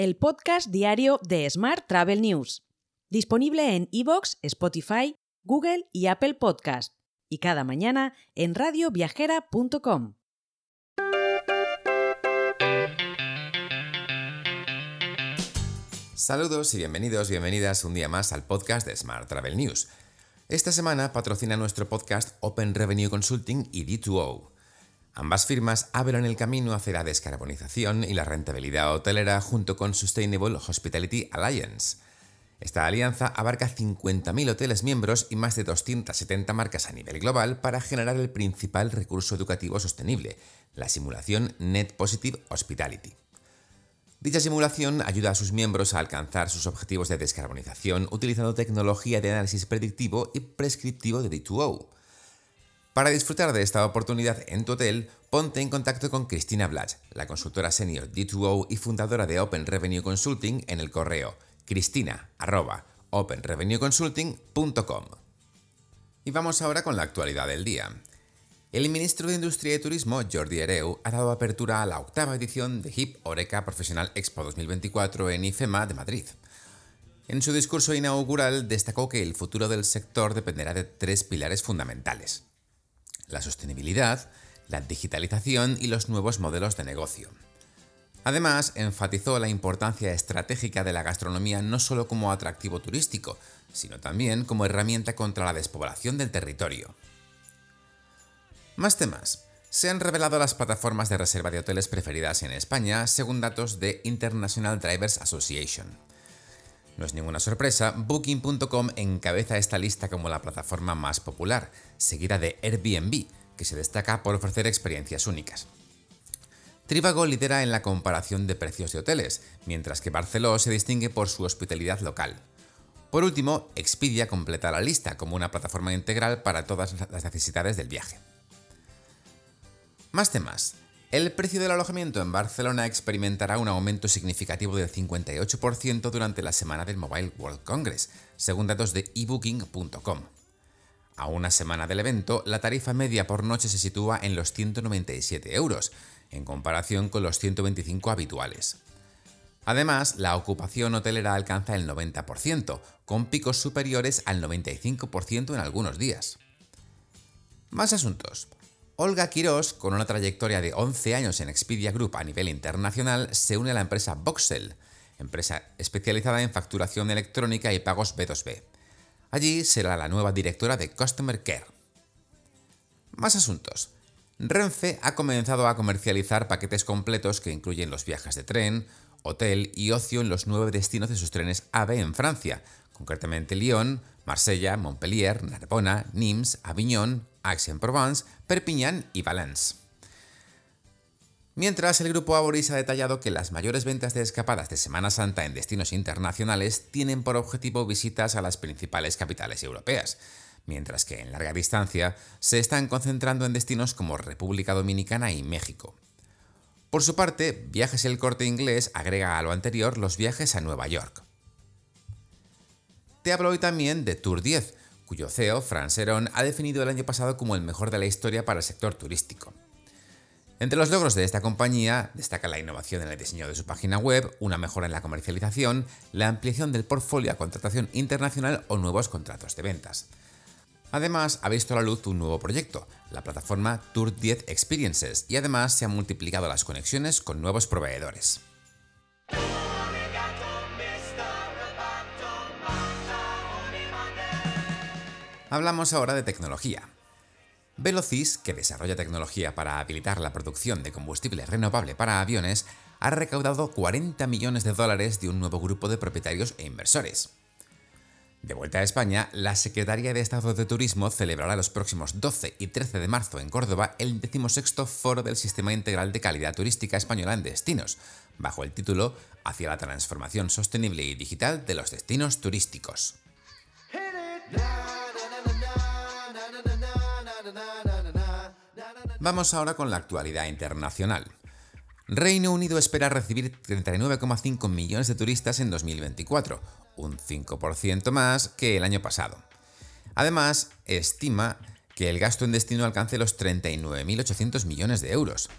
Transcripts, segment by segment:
el podcast diario de Smart Travel News, disponible en iVoox, Spotify, Google y Apple Podcast, y cada mañana en radioviajera.com. Saludos y bienvenidos, bienvenidas un día más al podcast de Smart Travel News. Esta semana patrocina nuestro podcast Open Revenue Consulting y D2O. Ambas firmas abren el camino hacia la descarbonización y la rentabilidad hotelera junto con Sustainable Hospitality Alliance. Esta alianza abarca 50.000 hoteles miembros y más de 270 marcas a nivel global para generar el principal recurso educativo sostenible, la simulación Net Positive Hospitality. Dicha simulación ayuda a sus miembros a alcanzar sus objetivos de descarbonización utilizando tecnología de análisis predictivo y prescriptivo de D2O. Para disfrutar de esta oportunidad en tu hotel, ponte en contacto con Cristina Blach, la consultora senior D2O y fundadora de Open Revenue Consulting en el correo cristina.openrevenueconsulting.com. Y vamos ahora con la actualidad del día. El ministro de Industria y Turismo, Jordi Hereu, ha dado apertura a la octava edición de HIP Oreca Profesional Expo 2024 en IFEMA de Madrid. En su discurso inaugural destacó que el futuro del sector dependerá de tres pilares fundamentales la sostenibilidad, la digitalización y los nuevos modelos de negocio. Además, enfatizó la importancia estratégica de la gastronomía no solo como atractivo turístico, sino también como herramienta contra la despoblación del territorio. Más temas. Se han revelado las plataformas de reserva de hoteles preferidas en España según datos de International Drivers Association. No es ninguna sorpresa, Booking.com encabeza esta lista como la plataforma más popular, seguida de Airbnb, que se destaca por ofrecer experiencias únicas. Trivago lidera en la comparación de precios de hoteles, mientras que Barceló se distingue por su hospitalidad local. Por último, Expedia completa la lista como una plataforma integral para todas las necesidades del viaje. Más temas. El precio del alojamiento en Barcelona experimentará un aumento significativo del 58% durante la semana del Mobile World Congress, según datos de ebooking.com. A una semana del evento, la tarifa media por noche se sitúa en los 197 euros, en comparación con los 125 habituales. Además, la ocupación hotelera alcanza el 90%, con picos superiores al 95% en algunos días. Más asuntos. Olga Quirós, con una trayectoria de 11 años en Expedia Group a nivel internacional, se une a la empresa Voxel, empresa especializada en facturación electrónica y pagos B2B. Allí será la nueva directora de Customer Care. Más asuntos. Renfe ha comenzado a comercializar paquetes completos que incluyen los viajes de tren, hotel y ocio en los nueve destinos de sus trenes AVE en Francia, concretamente Lyon, Marsella, Montpellier, Narbona, Nimes, Avignon, Aix-en-Provence, Perpignan y Valence. Mientras, el grupo Aboris ha detallado que las mayores ventas de escapadas de Semana Santa en destinos internacionales tienen por objetivo visitas a las principales capitales europeas, mientras que en larga distancia se están concentrando en destinos como República Dominicana y México. Por su parte, Viajes El Corte Inglés agrega a lo anterior los viajes a Nueva York. Te hablo hoy también de Tour 10, cuyo CEO, Fran Serón, ha definido el año pasado como el mejor de la historia para el sector turístico. Entre los logros de esta compañía destaca la innovación en el diseño de su página web, una mejora en la comercialización, la ampliación del portfolio a contratación internacional o nuevos contratos de ventas. Además, ha visto a la luz un nuevo proyecto, la plataforma Tour 10 Experiences, y además se han multiplicado las conexiones con nuevos proveedores. Hablamos ahora de tecnología. Velocis, que desarrolla tecnología para habilitar la producción de combustible renovable para aviones, ha recaudado 40 millones de dólares de un nuevo grupo de propietarios e inversores. De vuelta a España, la Secretaría de Estado de Turismo celebrará los próximos 12 y 13 de marzo en Córdoba el 16 Foro del Sistema Integral de Calidad Turística Española en Destinos, bajo el título Hacia la transformación sostenible y digital de los destinos turísticos. Vamos ahora con la actualidad internacional. Reino Unido espera recibir 39,5 millones de turistas en 2024, un 5% más que el año pasado. Además, estima que el gasto en destino alcance los 39.800 millones de euros.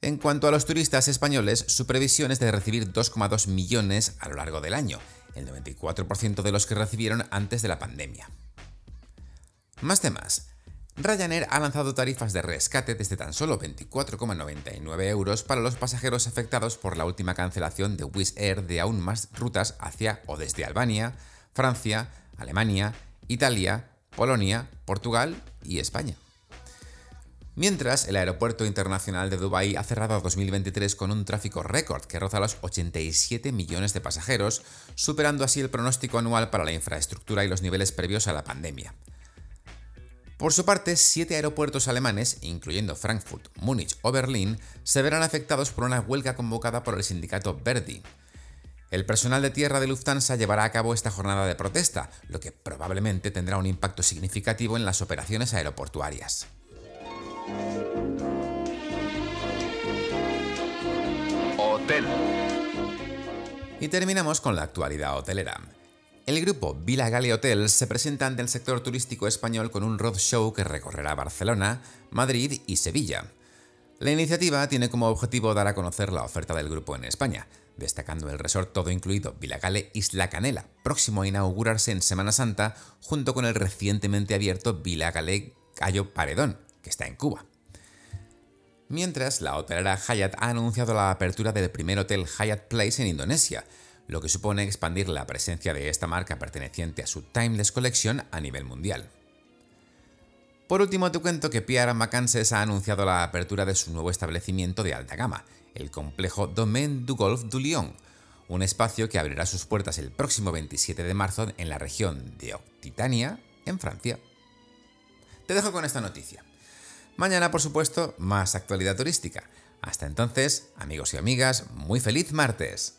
En cuanto a los turistas españoles, su previsión es de recibir 2,2 millones a lo largo del año, el 94% de los que recibieron antes de la pandemia. Más temas. Ryanair ha lanzado tarifas de rescate desde tan solo 24,99 euros para los pasajeros afectados por la última cancelación de Wizz Air de aún más rutas hacia o desde Albania, Francia, Alemania, Italia, Polonia, Portugal y España. Mientras, el Aeropuerto Internacional de Dubái ha cerrado 2023 con un tráfico récord que roza los 87 millones de pasajeros, superando así el pronóstico anual para la infraestructura y los niveles previos a la pandemia. Por su parte, siete aeropuertos alemanes, incluyendo Frankfurt, Múnich o Berlín, se verán afectados por una huelga convocada por el sindicato Verdi. El personal de tierra de Lufthansa llevará a cabo esta jornada de protesta, lo que probablemente tendrá un impacto significativo en las operaciones aeroportuarias. Hotel. Y terminamos con la actualidad hotelera. El grupo Vila Gale Hotels se presenta ante el sector turístico español con un roadshow que recorrerá Barcelona, Madrid y Sevilla. La iniciativa tiene como objetivo dar a conocer la oferta del grupo en España, destacando el resort todo incluido Vilagale Isla Canela, próximo a inaugurarse en Semana Santa, junto con el recientemente abierto Vilagale Cayo Paredón, que está en Cuba. Mientras, la hotelera Hyatt ha anunciado la apertura del primer hotel Hyatt Place en Indonesia, lo que supone expandir la presencia de esta marca perteneciente a su Timeless Collection a nivel mundial. Por último, te cuento que Pierre Macanses ha anunciado la apertura de su nuevo establecimiento de alta gama, el complejo Domaine du Golf du Lion, un espacio que abrirá sus puertas el próximo 27 de marzo en la región de Occitania, en Francia. Te dejo con esta noticia. Mañana, por supuesto, más actualidad turística. Hasta entonces, amigos y amigas, muy feliz martes.